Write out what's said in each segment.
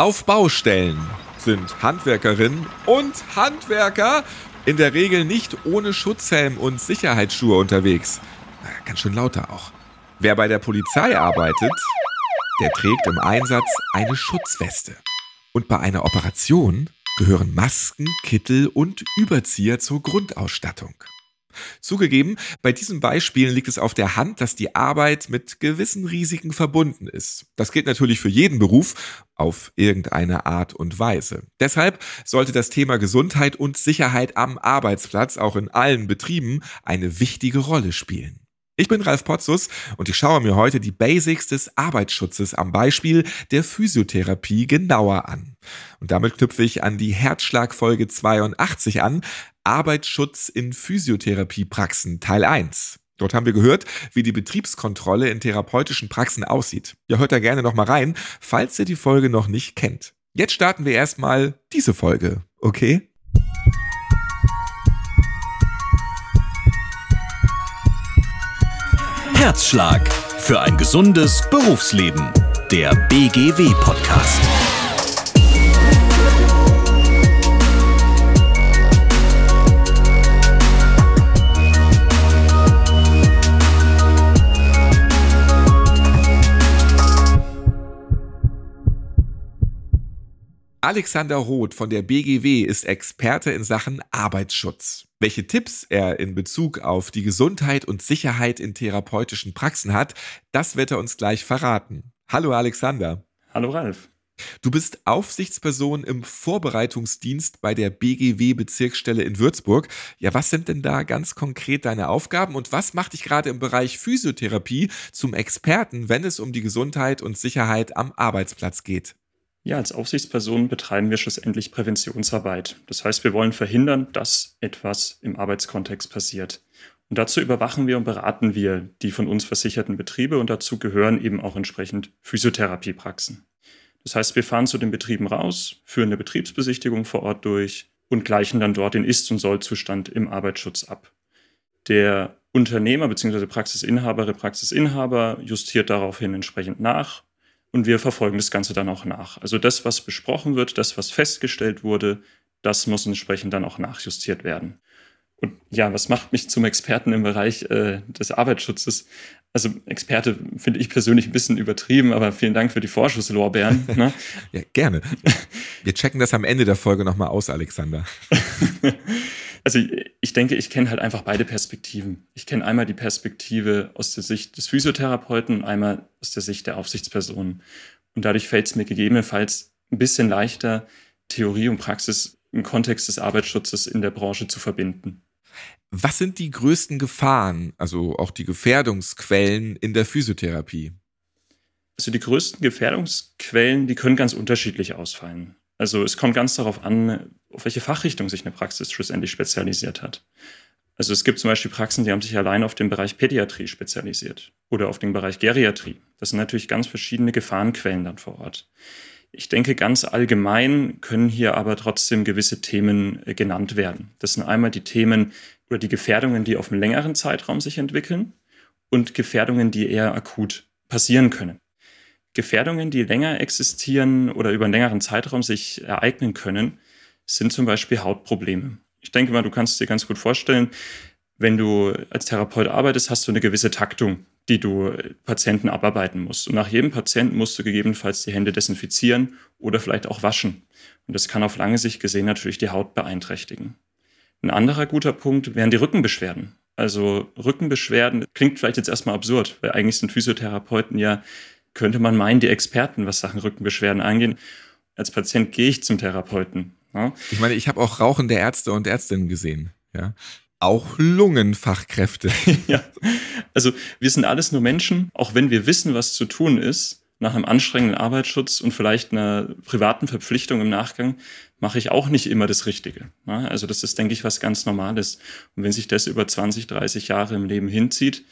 Auf Baustellen sind Handwerkerinnen und Handwerker in der Regel nicht ohne Schutzhelm und Sicherheitsschuhe unterwegs. Ganz schön lauter auch. Wer bei der Polizei arbeitet, der trägt im Einsatz eine Schutzweste. Und bei einer Operation gehören Masken, Kittel und Überzieher zur Grundausstattung. Zugegeben, bei diesen Beispielen liegt es auf der Hand, dass die Arbeit mit gewissen Risiken verbunden ist. Das gilt natürlich für jeden Beruf auf irgendeine Art und Weise. Deshalb sollte das Thema Gesundheit und Sicherheit am Arbeitsplatz auch in allen Betrieben eine wichtige Rolle spielen. Ich bin Ralf Potzus und ich schaue mir heute die Basics des Arbeitsschutzes am Beispiel der Physiotherapie genauer an. Und damit knüpfe ich an die Herzschlagfolge 82 an, Arbeitsschutz in Physiotherapiepraxen Teil 1. Dort haben wir gehört, wie die Betriebskontrolle in therapeutischen Praxen aussieht. Ihr hört da gerne noch mal rein, falls ihr die Folge noch nicht kennt. Jetzt starten wir erstmal diese Folge, okay? Herzschlag für ein gesundes Berufsleben. Der BGW Podcast. Alexander Roth von der BGW ist Experte in Sachen Arbeitsschutz. Welche Tipps er in Bezug auf die Gesundheit und Sicherheit in therapeutischen Praxen hat, das wird er uns gleich verraten. Hallo Alexander. Hallo Ralf. Du bist Aufsichtsperson im Vorbereitungsdienst bei der BGW Bezirksstelle in Würzburg. Ja, was sind denn da ganz konkret deine Aufgaben und was macht dich gerade im Bereich Physiotherapie zum Experten, wenn es um die Gesundheit und Sicherheit am Arbeitsplatz geht? Ja, als Aufsichtsperson betreiben wir schlussendlich Präventionsarbeit. Das heißt, wir wollen verhindern, dass etwas im Arbeitskontext passiert. Und dazu überwachen wir und beraten wir die von uns versicherten Betriebe und dazu gehören eben auch entsprechend Physiotherapiepraxen. Das heißt, wir fahren zu den Betrieben raus, führen eine Betriebsbesichtigung vor Ort durch und gleichen dann dort den Ist- und Sollzustand im Arbeitsschutz ab. Der Unternehmer bzw. Praxisinhaberin, Praxisinhaber justiert daraufhin entsprechend nach und wir verfolgen das Ganze dann auch nach. Also das, was besprochen wird, das, was festgestellt wurde, das muss entsprechend dann auch nachjustiert werden. Und ja, was macht mich zum Experten im Bereich äh, des Arbeitsschutzes? Also Experte finde ich persönlich ein bisschen übertrieben, aber vielen Dank für die Vorschusslorbeeren. Ne? ja, gerne. Wir checken das am Ende der Folge nochmal aus, Alexander. Also ich denke, ich kenne halt einfach beide Perspektiven. Ich kenne einmal die Perspektive aus der Sicht des Physiotherapeuten und einmal aus der Sicht der Aufsichtspersonen. Und dadurch fällt es mir gegebenenfalls ein bisschen leichter, Theorie und Praxis im Kontext des Arbeitsschutzes in der Branche zu verbinden. Was sind die größten Gefahren, also auch die Gefährdungsquellen in der Physiotherapie? Also die größten Gefährdungsquellen, die können ganz unterschiedlich ausfallen. Also es kommt ganz darauf an, auf welche Fachrichtung sich eine Praxis schlussendlich spezialisiert hat. Also es gibt zum Beispiel Praxen, die haben sich allein auf den Bereich Pädiatrie spezialisiert oder auf den Bereich Geriatrie. Das sind natürlich ganz verschiedene Gefahrenquellen dann vor Ort. Ich denke, ganz allgemein können hier aber trotzdem gewisse Themen äh, genannt werden. Das sind einmal die Themen oder die Gefährdungen, die auf einem längeren Zeitraum sich entwickeln und Gefährdungen, die eher akut passieren können. Gefährdungen, die länger existieren oder über einen längeren Zeitraum sich ereignen können, sind zum Beispiel Hautprobleme. Ich denke mal, du kannst dir ganz gut vorstellen, wenn du als Therapeut arbeitest, hast du eine gewisse Taktung, die du Patienten abarbeiten musst. Und nach jedem Patienten musst du gegebenenfalls die Hände desinfizieren oder vielleicht auch waschen. Und das kann auf lange Sicht gesehen natürlich die Haut beeinträchtigen. Ein anderer guter Punkt wären die Rückenbeschwerden. Also Rückenbeschwerden klingt vielleicht jetzt erstmal absurd, weil eigentlich sind Physiotherapeuten ja könnte man meinen, die Experten, was Sachen Rückenbeschwerden angeht. Als Patient gehe ich zum Therapeuten. Ja? Ich meine, ich habe auch rauchende Ärzte und Ärztinnen gesehen. Ja? Auch Lungenfachkräfte. ja, also wir sind alles nur Menschen, auch wenn wir wissen, was zu tun ist, nach einem anstrengenden Arbeitsschutz und vielleicht einer privaten Verpflichtung im Nachgang, mache ich auch nicht immer das Richtige. Also das ist, denke ich, was ganz Normales. Und wenn sich das über 20, 30 Jahre im Leben hinzieht,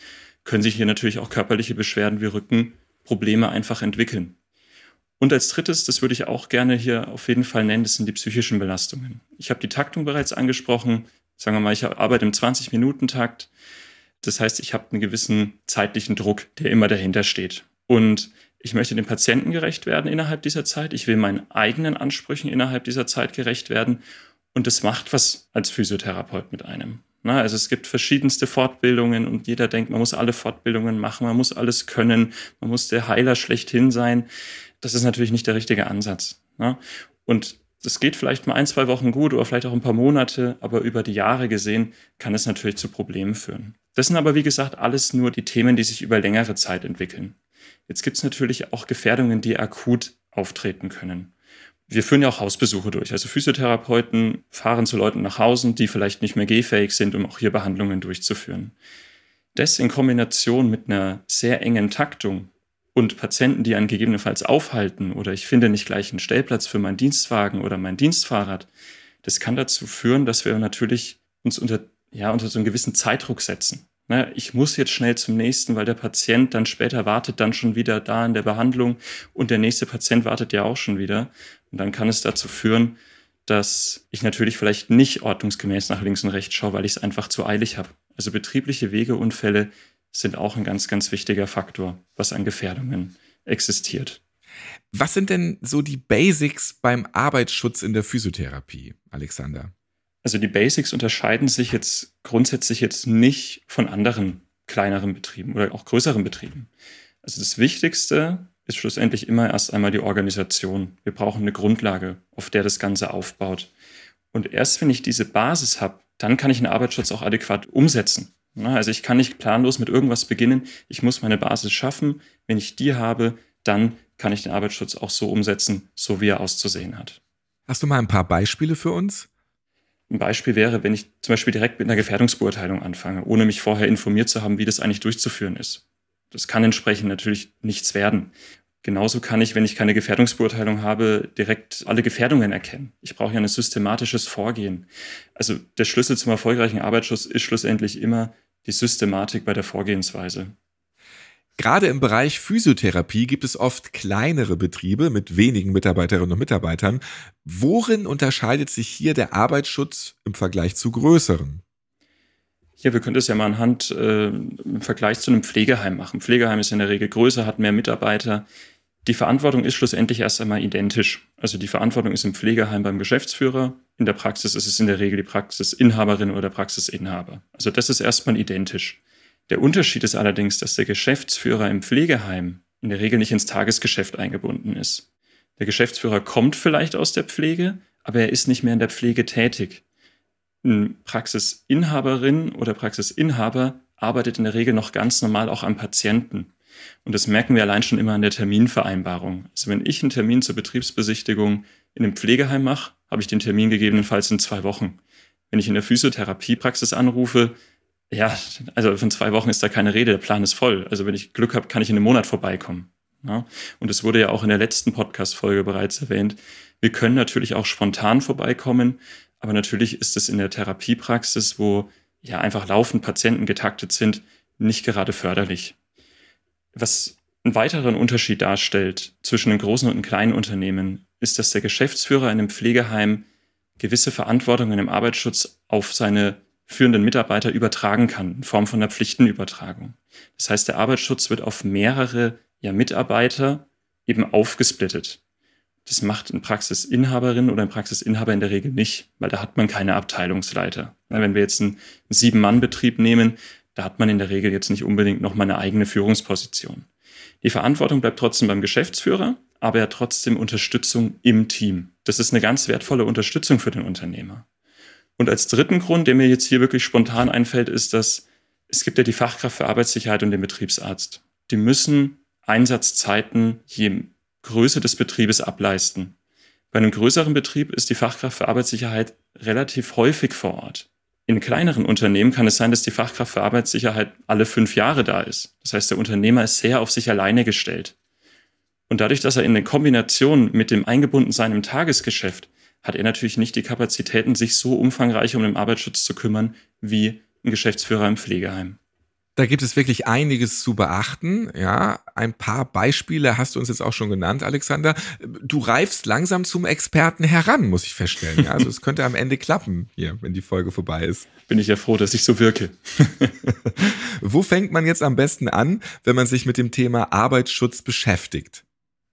können sich hier natürlich auch körperliche Beschwerden wie Rücken, Probleme einfach entwickeln. Und als drittes, das würde ich auch gerne hier auf jeden Fall nennen, das sind die psychischen Belastungen. Ich habe die Taktung bereits angesprochen. Sagen wir mal, ich arbeite im 20-Minuten-Takt. Das heißt, ich habe einen gewissen zeitlichen Druck, der immer dahinter steht. Und Ich möchte den Patienten gerecht werden innerhalb dieser Zeit. Ich will meinen eigenen Ansprüchen innerhalb dieser Zeit gerecht werden. Und das macht was als Physiotherapeut mit einem. Na, also es gibt verschiedenste Fortbildungen und jeder denkt, man muss alle Fortbildungen machen, man muss alles können, man muss der Heiler schlechthin sein. Das ist natürlich nicht der richtige Ansatz. Na? Und das geht vielleicht mal ein, zwei Wochen gut oder vielleicht auch ein paar Monate, aber über die Jahre gesehen kann es natürlich zu Problemen führen. Das sind aber, wie gesagt, alles nur die Themen, die sich über längere Zeit entwickeln. Jetzt gibt es natürlich auch Gefährdungen, die akut auftreten können. Wir führen ja auch Hausbesuche durch. Also Physiotherapeuten fahren zu Leuten nach Hause, die vielleicht nicht mehr gehfähig sind, um auch hier Behandlungen durchzuführen. Das in Kombination mit einer sehr engen Taktung und Patienten, die einen gegebenenfalls aufhalten oder ich finde nicht gleich einen Stellplatz für meinen Dienstwagen oder mein Dienstfahrrad, das kann dazu führen, dass wir natürlich uns unter, ja, unter so einen gewissen Zeitdruck setzen. Ne, ich muss jetzt schnell zum nächsten, weil der Patient dann später wartet dann schon wieder da in der Behandlung und der nächste Patient wartet ja auch schon wieder. Und dann kann es dazu führen, dass ich natürlich vielleicht nicht ordnungsgemäß nach links und rechts schaue, weil ich es einfach zu eilig habe. Also betriebliche Wegeunfälle sind auch ein ganz, ganz wichtiger Faktor, was an Gefährdungen existiert. Was sind denn so die Basics beim Arbeitsschutz in der Physiotherapie, Alexander? Also die Basics unterscheiden sich jetzt grundsätzlich jetzt nicht von anderen kleineren Betrieben oder auch größeren Betrieben. Also das Wichtigste ist schlussendlich immer erst einmal die Organisation. Wir brauchen eine Grundlage, auf der das Ganze aufbaut. Und erst wenn ich diese Basis habe, dann kann ich einen Arbeitsschutz auch adäquat umsetzen. Also ich kann nicht planlos mit irgendwas beginnen. Ich muss meine Basis schaffen. Wenn ich die habe, dann kann ich den Arbeitsschutz auch so umsetzen, so wie er auszusehen hat. Hast du mal ein paar Beispiele für uns? Ein Beispiel wäre, wenn ich zum Beispiel direkt mit einer Gefährdungsbeurteilung anfange, ohne mich vorher informiert zu haben, wie das eigentlich durchzuführen ist. Das kann entsprechend natürlich nichts werden. Genauso kann ich, wenn ich keine Gefährdungsbeurteilung habe, direkt alle Gefährdungen erkennen. Ich brauche ja ein systematisches Vorgehen. Also der Schlüssel zum erfolgreichen Arbeitsschutz ist schlussendlich immer die Systematik bei der Vorgehensweise. Gerade im Bereich Physiotherapie gibt es oft kleinere Betriebe mit wenigen Mitarbeiterinnen und Mitarbeitern. Worin unterscheidet sich hier der Arbeitsschutz im Vergleich zu größeren? Ja, wir können das ja mal anhand äh, im Vergleich zu einem Pflegeheim machen. Pflegeheim ist in der Regel größer, hat mehr Mitarbeiter. Die Verantwortung ist schlussendlich erst einmal identisch. Also die Verantwortung ist im Pflegeheim beim Geschäftsführer. In der Praxis ist es in der Regel die Praxisinhaberin oder Praxisinhaber. Also das ist erstmal identisch. Der Unterschied ist allerdings, dass der Geschäftsführer im Pflegeheim in der Regel nicht ins Tagesgeschäft eingebunden ist. Der Geschäftsführer kommt vielleicht aus der Pflege, aber er ist nicht mehr in der Pflege tätig. Eine Praxisinhaberin oder Praxisinhaber arbeitet in der Regel noch ganz normal auch am Patienten. Und das merken wir allein schon immer an der Terminvereinbarung. Also wenn ich einen Termin zur Betriebsbesichtigung in einem Pflegeheim mache, habe ich den Termin gegebenenfalls in zwei Wochen. Wenn ich in der Physiotherapiepraxis anrufe, ja, also von zwei Wochen ist da keine Rede, der Plan ist voll. Also wenn ich Glück habe, kann ich in einem Monat vorbeikommen. Ja? Und es wurde ja auch in der letzten Podcast-Folge bereits erwähnt. Wir können natürlich auch spontan vorbeikommen, aber natürlich ist es in der Therapiepraxis, wo ja einfach laufend Patienten getaktet sind, nicht gerade förderlich. Was einen weiteren Unterschied darstellt zwischen einem großen und einem kleinen Unternehmen, ist, dass der Geschäftsführer in einem Pflegeheim gewisse Verantwortungen im Arbeitsschutz auf seine führenden Mitarbeiter übertragen kann, in Form von einer Pflichtenübertragung. Das heißt, der Arbeitsschutz wird auf mehrere ja, Mitarbeiter eben aufgesplittet. Das macht ein Praxisinhaberin oder ein Praxisinhaber in der Regel nicht, weil da hat man keine Abteilungsleiter. Wenn wir jetzt einen Sieben-Mann-Betrieb nehmen, da hat man in der Regel jetzt nicht unbedingt noch mal eine eigene Führungsposition. Die Verantwortung bleibt trotzdem beim Geschäftsführer, aber er hat trotzdem Unterstützung im Team. Das ist eine ganz wertvolle Unterstützung für den Unternehmer. Und als dritten Grund, der mir jetzt hier wirklich spontan einfällt, ist, dass es gibt ja die Fachkraft für Arbeitssicherheit und den Betriebsarzt. Die müssen Einsatzzeiten je Größe des Betriebes ableisten. Bei einem größeren Betrieb ist die Fachkraft für Arbeitssicherheit relativ häufig vor Ort. In kleineren Unternehmen kann es sein, dass die Fachkraft für Arbeitssicherheit alle fünf Jahre da ist. Das heißt, der Unternehmer ist sehr auf sich alleine gestellt. Und dadurch, dass er in der Kombination mit dem Eingebundensein im Tagesgeschäft hat er natürlich nicht die Kapazitäten, sich so umfangreich um den Arbeitsschutz zu kümmern wie ein Geschäftsführer im Pflegeheim. Da gibt es wirklich einiges zu beachten. Ja, ein paar Beispiele hast du uns jetzt auch schon genannt, Alexander. Du reifst langsam zum Experten heran, muss ich feststellen. Ja, also es könnte am Ende klappen hier, wenn die Folge vorbei ist. Bin ich ja froh, dass ich so wirke. Wo fängt man jetzt am besten an, wenn man sich mit dem Thema Arbeitsschutz beschäftigt?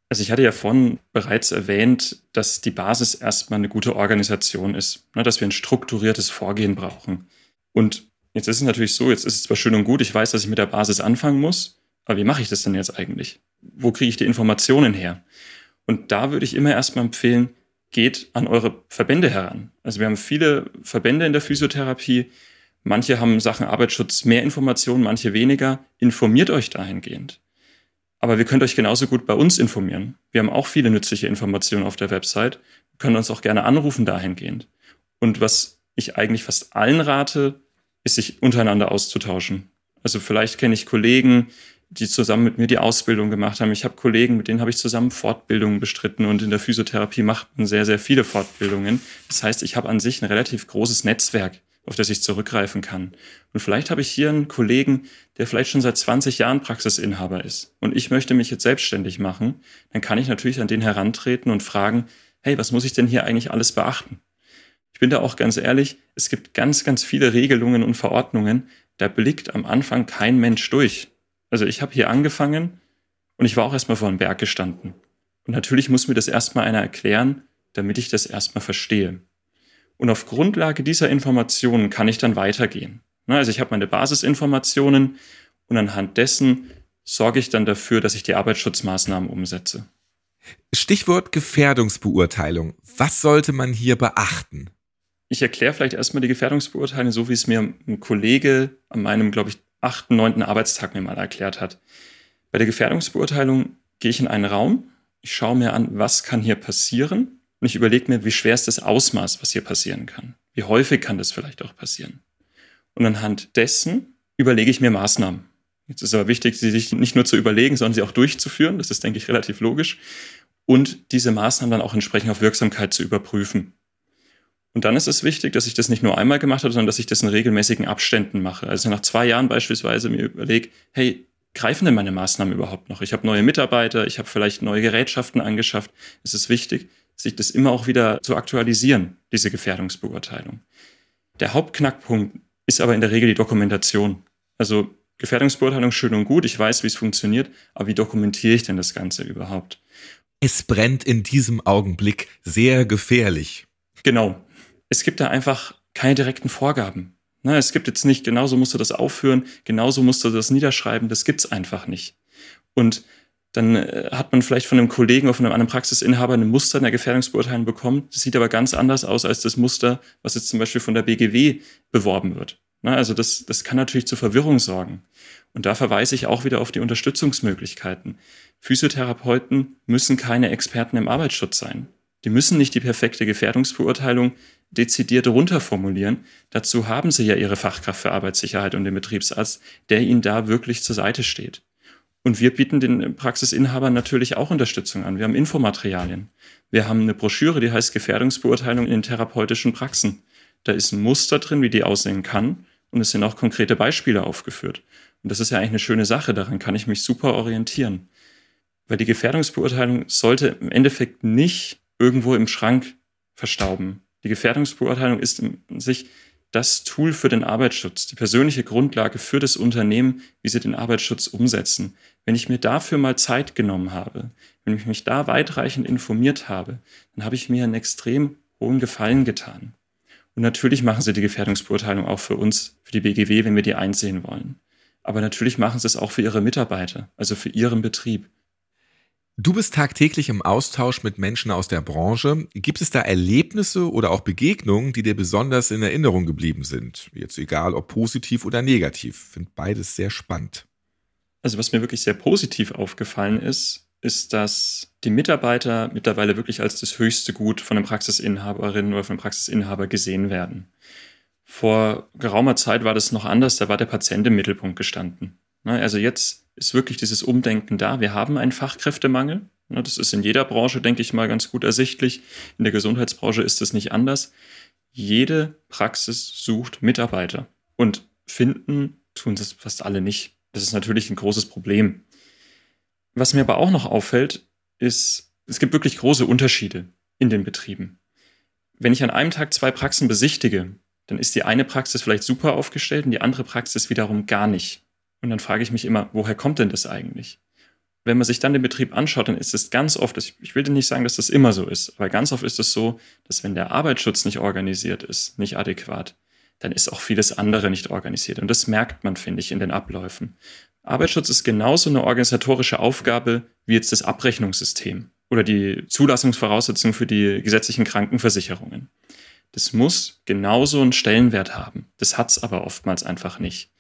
Also ich hatte ja vorhin bereits erwähnt, dass die Basis erstmal eine gute Organisation ist, ne, dass wir ein strukturiertes Vorgehen brauchen. Und Jetzt ist es natürlich so, jetzt ist es zwar schön und gut, ich weiß, dass ich mit der Basis anfangen muss, aber wie mache ich das denn jetzt eigentlich? Wo kriege ich die Informationen her? Und da würde ich immer erstmal empfehlen, geht an eure Verbände heran. Also wir haben viele Verbände in der Physiotherapie. Manche haben Sachen Arbeitsschutz mehr Informationen, manche weniger. Informiert euch dahingehend. Aber wir könnt euch genauso gut bei uns informieren. Wir haben auch viele nützliche Informationen auf der Website. Wir können uns auch gerne anrufen dahingehend. Und was ich eigentlich fast allen rate, ist sich untereinander auszutauschen. Also vielleicht kenne ich Kollegen, die zusammen mit mir die Ausbildung gemacht haben. Ich habe Kollegen, mit denen habe ich zusammen Fortbildungen bestritten und in der Physiotherapie macht man sehr, sehr viele Fortbildungen. Das heißt, ich habe an sich ein relativ großes Netzwerk, auf das ich zurückgreifen kann. Und vielleicht habe ich hier einen Kollegen, der vielleicht schon seit 20 Jahren Praxisinhaber ist und ich möchte mich jetzt selbstständig machen, dann kann ich natürlich an den herantreten und fragen, hey, was muss ich denn hier eigentlich alles beachten? Ich bin da auch ganz ehrlich, es gibt ganz, ganz viele Regelungen und Verordnungen, da blickt am Anfang kein Mensch durch. Also ich habe hier angefangen und ich war auch erstmal vor einem Berg gestanden. Und natürlich muss mir das erstmal einer erklären, damit ich das erstmal verstehe. Und auf Grundlage dieser Informationen kann ich dann weitergehen. Also ich habe meine Basisinformationen und anhand dessen sorge ich dann dafür, dass ich die Arbeitsschutzmaßnahmen umsetze. Stichwort Gefährdungsbeurteilung. Was sollte man hier beachten? Ich erkläre vielleicht erstmal die Gefährdungsbeurteilung, so wie es mir ein Kollege an meinem, glaube ich, achten, neunten Arbeitstag mir mal erklärt hat. Bei der Gefährdungsbeurteilung gehe ich in einen Raum, ich schaue mir an, was kann hier passieren und ich überlege mir, wie schwer ist das Ausmaß, was hier passieren kann. Wie häufig kann das vielleicht auch passieren. Und anhand dessen überlege ich mir Maßnahmen. Jetzt ist aber wichtig, sie sich nicht nur zu überlegen, sondern sie auch durchzuführen. Das ist, denke ich, relativ logisch. Und diese Maßnahmen dann auch entsprechend auf Wirksamkeit zu überprüfen. Und dann ist es wichtig, dass ich das nicht nur einmal gemacht habe, sondern dass ich das in regelmäßigen Abständen mache. Also nach zwei Jahren beispielsweise mir überlege, hey, greifen denn meine Maßnahmen überhaupt noch? Ich habe neue Mitarbeiter, ich habe vielleicht neue Gerätschaften angeschafft. Es ist wichtig, sich das immer auch wieder zu aktualisieren, diese Gefährdungsbeurteilung. Der Hauptknackpunkt ist aber in der Regel die Dokumentation. Also Gefährdungsbeurteilung schön und gut, ich weiß, wie es funktioniert, aber wie dokumentiere ich denn das Ganze überhaupt? Es brennt in diesem Augenblick sehr gefährlich. Genau es gibt da einfach keine direkten Vorgaben. Ne, es gibt jetzt nicht, genauso musst du das aufführen, genauso musst du das niederschreiben, das gibt's einfach nicht. Und dann äh, hat man vielleicht von einem Kollegen oder von einem anderen Praxisinhaber ein Muster in der Gefährdungsbeurteilung bekommen. Das sieht aber ganz anders aus als das Muster, was jetzt zum Beispiel von der BGW beworben wird. Ne, also das, das kann natürlich zu Verwirrung sorgen. Und da verweise ich auch wieder auf die Unterstützungsmöglichkeiten. Physiotherapeuten müssen keine Experten im Arbeitsschutz sein. Die müssen nicht die perfekte Gefährdungsbeurteilung dezidiert runterformulieren. Dazu haben sie ja ihre Fachkraft für Arbeitssicherheit und den Betriebsarzt, der ihnen da wirklich zur Seite steht. Und wir bieten den Praxisinhabern natürlich auch Unterstützung an. Wir haben Infomaterialien. Wir haben eine Broschüre, die heißt Gefährdungsbeurteilung in therapeutischen Praxen. Da ist ein Muster drin, wie die aussehen kann. Und es sind auch konkrete Beispiele aufgeführt. Und das ist ja eigentlich eine schöne Sache. Daran kann ich mich super orientieren. Weil die Gefährdungsbeurteilung sollte im Endeffekt nicht irgendwo im Schrank verstauben. Die Gefährdungsbeurteilung ist in sich das Tool für den Arbeitsschutz, die persönliche Grundlage für das Unternehmen, wie sie den Arbeitsschutz umsetzen. Wenn ich mir dafür mal Zeit genommen habe, wenn ich mich da weitreichend informiert habe, dann habe ich mir einen extrem hohen Gefallen getan. Und natürlich machen sie die Gefährdungsbeurteilung auch für uns, für die BGW, wenn wir die einsehen wollen. Aber natürlich machen sie es auch für ihre Mitarbeiter, also für ihren Betrieb. Du bist tagtäglich im Austausch mit Menschen aus der Branche. Gibt es da Erlebnisse oder auch Begegnungen, die dir besonders in Erinnerung geblieben sind? Jetzt egal, ob positiv oder negativ. Finde beides sehr spannend. Also was mir wirklich sehr positiv aufgefallen ist, ist, dass die Mitarbeiter mittlerweile wirklich als das höchste Gut von den Praxisinhaberinnen oder von dem Praxisinhaber gesehen werden. Vor geraumer Zeit war das noch anders, da war der Patient im Mittelpunkt gestanden. Ne, also jetzt ist wirklich dieses Umdenken da. Wir haben einen Fachkräftemangel. Ne, das ist in jeder Branche, denke ich mal, ganz gut ersichtlich. In der Gesundheitsbranche ist es nicht anders. Jede Praxis sucht Mitarbeiter und finden tun das fast alle nicht. Das ist natürlich ein großes Problem. Was mir aber auch noch auffällt, ist, es gibt wirklich große Unterschiede in den Betrieben. Wenn ich an einem Tag zwei Praxen besichtige, dann ist die eine Praxis vielleicht super aufgestellt und die andere Praxis wiederum gar nicht. Und dann frage ich mich immer, woher kommt denn das eigentlich? Wenn man sich dann den Betrieb anschaut, dann ist es ganz oft, ich will nicht sagen, dass das immer so ist, aber ganz oft ist es so, dass wenn der Arbeitsschutz nicht organisiert ist, nicht adäquat, dann ist auch vieles andere nicht organisiert. Und das merkt man, finde ich, in den Abläufen. Arbeitsschutz ist genauso eine organisatorische Aufgabe wie jetzt das Abrechnungssystem oder die Zulassungsvoraussetzungen für die gesetzlichen Krankenversicherungen. Das muss genauso einen Stellenwert haben. Das hat es aber oftmals einfach nicht.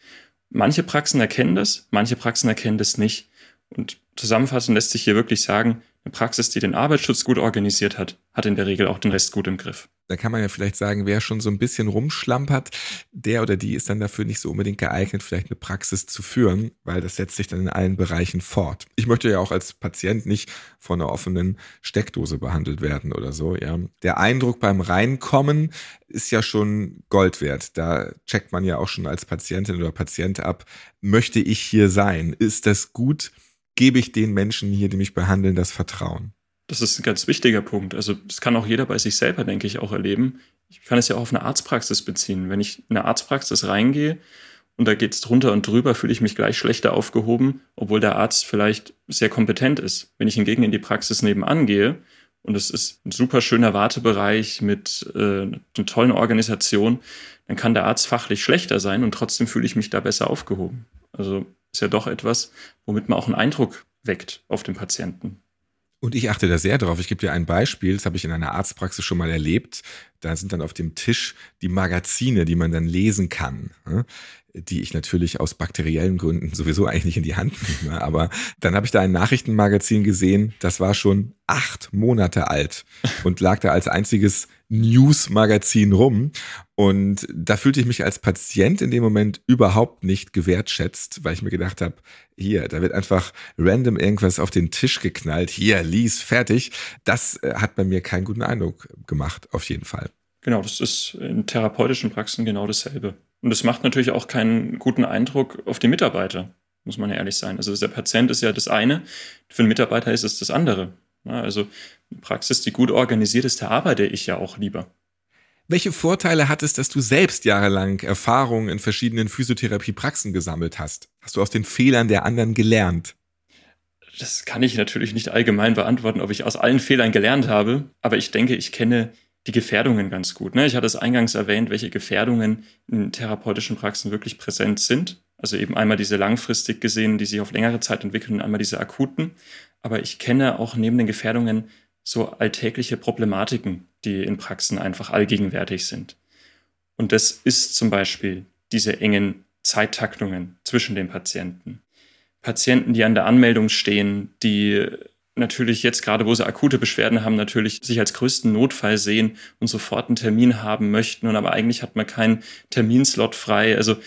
Manche Praxen erkennen das, manche Praxen erkennen das nicht. Und zusammenfassend lässt sich hier wirklich sagen, eine Praxis, die den Arbeitsschutz gut organisiert hat, hat in der Regel auch den Rest gut im Griff. Da kann man ja vielleicht sagen, wer schon so ein bisschen rumschlampert, der oder die ist dann dafür nicht so unbedingt geeignet, vielleicht eine Praxis zu führen, weil das setzt sich dann in allen Bereichen fort. Ich möchte ja auch als Patient nicht von einer offenen Steckdose behandelt werden oder so, ja. Der Eindruck beim Reinkommen ist ja schon Gold wert. Da checkt man ja auch schon als Patientin oder Patient ab, möchte ich hier sein? Ist das gut? gebe ich den Menschen hier, die mich behandeln, das Vertrauen. Das ist ein ganz wichtiger Punkt. Also das kann auch jeder bei sich selber, denke ich, auch erleben. Ich kann es ja auch auf eine Arztpraxis beziehen. Wenn ich in eine Arztpraxis reingehe und da geht es drunter und drüber, fühle ich mich gleich schlechter aufgehoben, obwohl der Arzt vielleicht sehr kompetent ist. Wenn ich hingegen in die Praxis nebenan gehe und es ist ein super schöner Wartebereich mit äh, einer tollen Organisation, dann kann der Arzt fachlich schlechter sein und trotzdem fühle ich mich da besser aufgehoben. Also ist ja doch etwas, womit man auch einen Eindruck weckt auf den Patienten. Und ich achte da sehr drauf. Ich gebe dir ein Beispiel, das habe ich in einer Arztpraxis schon mal erlebt. Da sind dann auf dem Tisch die Magazine, die man dann lesen kann, ne? die ich natürlich aus bakteriellen Gründen sowieso eigentlich nicht in die Hand nehme. Aber dann habe ich da ein Nachrichtenmagazin gesehen, das war schon acht Monate alt und lag da als einziges News-Magazin rum. Und da fühlte ich mich als Patient in dem Moment überhaupt nicht gewertschätzt, weil ich mir gedacht habe, hier, da wird einfach random irgendwas auf den Tisch geknallt, hier, lies, fertig. Das äh, hat bei mir keinen guten Eindruck gemacht, auf jeden Fall. Genau, das ist in therapeutischen Praxen genau dasselbe. Und das macht natürlich auch keinen guten Eindruck auf die Mitarbeiter, muss man ja ehrlich sein. Also der Patient ist ja das eine, für den Mitarbeiter ist es das andere. also Praxis, die gut organisiert ist, da arbeite ich ja auch lieber. Welche Vorteile hat es, dass du selbst jahrelang Erfahrungen in verschiedenen Physiotherapiepraxen gesammelt hast? Hast du aus den Fehlern der anderen gelernt? Das kann ich natürlich nicht allgemein beantworten, ob ich aus allen Fehlern gelernt habe, aber ich denke, ich kenne die Gefährdungen ganz gut. Ne? Ich hatte es eingangs erwähnt, welche Gefährdungen in therapeutischen Praxen wirklich präsent sind. Also eben einmal diese langfristig gesehen, die sich auf längere Zeit entwickeln, und einmal diese akuten. Aber ich kenne auch neben den Gefährdungen so alltägliche Problematiken, die in Praxen einfach allgegenwärtig sind. Und das ist zum Beispiel diese engen Zeittaktungen zwischen den Patienten. Patienten, die an der Anmeldung stehen, die natürlich jetzt gerade, wo sie akute Beschwerden haben, natürlich sich als größten Notfall sehen und sofort einen Termin haben möchten. Und aber eigentlich hat man keinen Terminslot frei. Also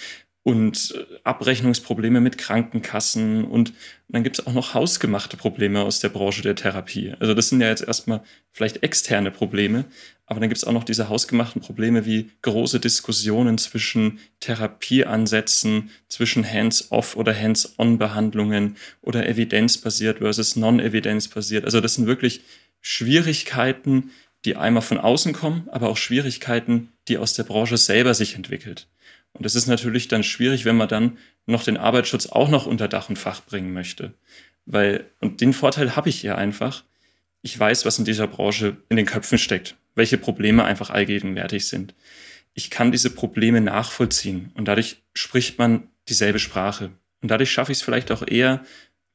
und äh, Abrechnungsprobleme mit Krankenkassen und dann gibt es auch noch hausgemachte Probleme aus der Branche der Therapie. Also das sind ja jetzt erstmal vielleicht externe Probleme, aber dann gibt es auch noch diese hausgemachten Probleme wie große Diskussionen zwischen Therapieansätzen, zwischen Hands-off oder Hands-on-Behandlungen oder evidenzbasiert versus non-evidenzbasiert. Also das sind wirklich Schwierigkeiten, die einmal von außen kommen, aber auch Schwierigkeiten, die aus der Branche selber sich entwickelt. Und es ist natürlich dann schwierig, wenn man dann noch den Arbeitsschutz auch noch unter Dach und Fach bringen möchte. Weil, und den Vorteil habe ich ja einfach, ich weiß, was in dieser Branche in den Köpfen steckt, welche Probleme einfach allgegenwärtig sind. Ich kann diese Probleme nachvollziehen und dadurch spricht man dieselbe Sprache. Und dadurch schaffe ich es vielleicht auch eher,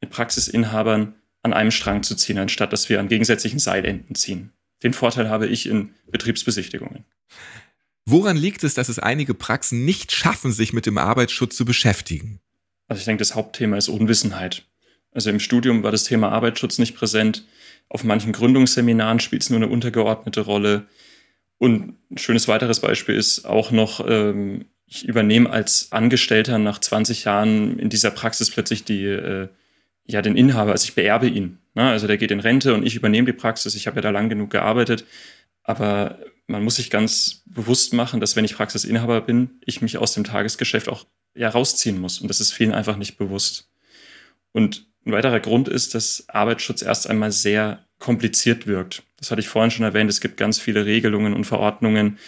mit Praxisinhabern an einem Strang zu ziehen, anstatt dass wir an gegensätzlichen Seilenden ziehen. Den Vorteil habe ich in Betriebsbesichtigungen. Woran liegt es, dass es einige Praxen nicht schaffen, sich mit dem Arbeitsschutz zu beschäftigen? Also ich denke, das Hauptthema ist Unwissenheit. Also im Studium war das Thema Arbeitsschutz nicht präsent. Auf manchen Gründungsseminaren spielt es nur eine untergeordnete Rolle. Und ein schönes weiteres Beispiel ist auch noch, ähm, ich übernehme als Angestellter nach 20 Jahren in dieser Praxis plötzlich die, äh, ja, den Inhaber, also ich beerbe ihn. Ne? Also der geht in Rente und ich übernehme die Praxis. Ich habe ja da lang genug gearbeitet. Aber man muss sich ganz bewusst machen, dass wenn ich Praxisinhaber bin, ich mich aus dem Tagesgeschäft auch ja rausziehen muss. Und das ist vielen einfach nicht bewusst. Und ein weiterer Grund ist, dass Arbeitsschutz erst einmal sehr kompliziert wirkt. Das hatte ich vorhin schon erwähnt. Es gibt ganz viele Regelungen und Verordnungen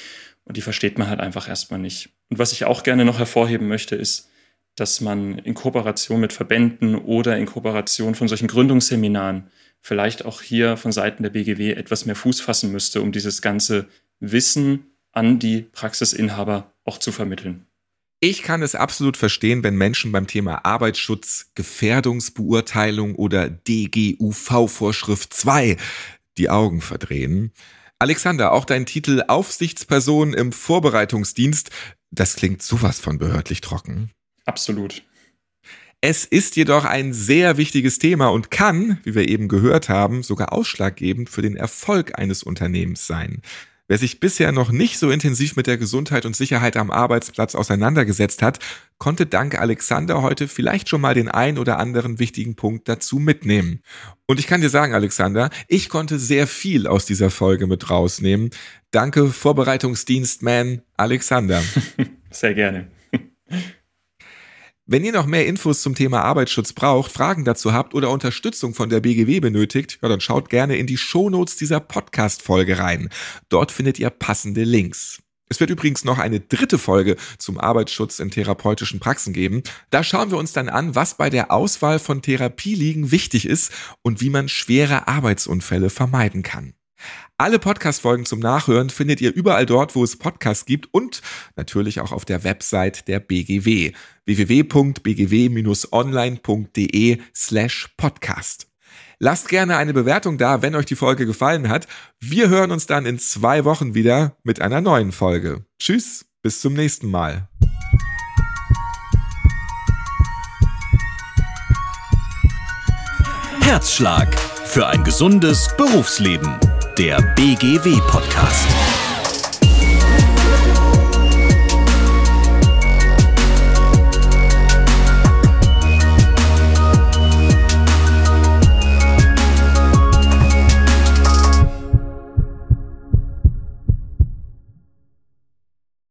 und die versteht man halt einfach erstmal nicht. Und was ich auch gerne noch hervorheben möchte, ist, dass man in Kooperation mit Verbänden oder in Kooperation von solchen Gründungsseminaren vielleicht auch hier von Seiten der BGW etwas mehr Fuß fassen müsste, um dieses ganze Wissen an die Praxisinhaber auch zu vermitteln. Ich kann es absolut verstehen, wenn Menschen beim Thema Arbeitsschutz, Gefährdungsbeurteilung oder DGUV-Vorschrift 2 die Augen verdrehen. Alexander, auch dein Titel Aufsichtsperson im Vorbereitungsdienst, das klingt sowas von behördlich trocken. Absolut. Es ist jedoch ein sehr wichtiges Thema und kann, wie wir eben gehört haben, sogar ausschlaggebend für den Erfolg eines Unternehmens sein. Wer sich bisher noch nicht so intensiv mit der Gesundheit und Sicherheit am Arbeitsplatz auseinandergesetzt hat, konnte dank Alexander heute vielleicht schon mal den ein oder anderen wichtigen Punkt dazu mitnehmen. Und ich kann dir sagen, Alexander, ich konnte sehr viel aus dieser Folge mit rausnehmen. Danke, Vorbereitungsdienstman Alexander. Sehr gerne. Wenn ihr noch mehr Infos zum Thema Arbeitsschutz braucht, Fragen dazu habt oder Unterstützung von der BGW benötigt, ja, dann schaut gerne in die Shownotes dieser Podcast-Folge rein. Dort findet ihr passende Links. Es wird übrigens noch eine dritte Folge zum Arbeitsschutz in therapeutischen Praxen geben. Da schauen wir uns dann an, was bei der Auswahl von Therapieliegen wichtig ist und wie man schwere Arbeitsunfälle vermeiden kann. Alle Podcast-Folgen zum Nachhören findet ihr überall dort, wo es Podcasts gibt und natürlich auch auf der Website der BGW www.bgw-online.de slash podcast. Lasst gerne eine Bewertung da, wenn euch die Folge gefallen hat. Wir hören uns dann in zwei Wochen wieder mit einer neuen Folge. Tschüss, bis zum nächsten Mal. Herzschlag für ein gesundes Berufsleben der BGW Podcast.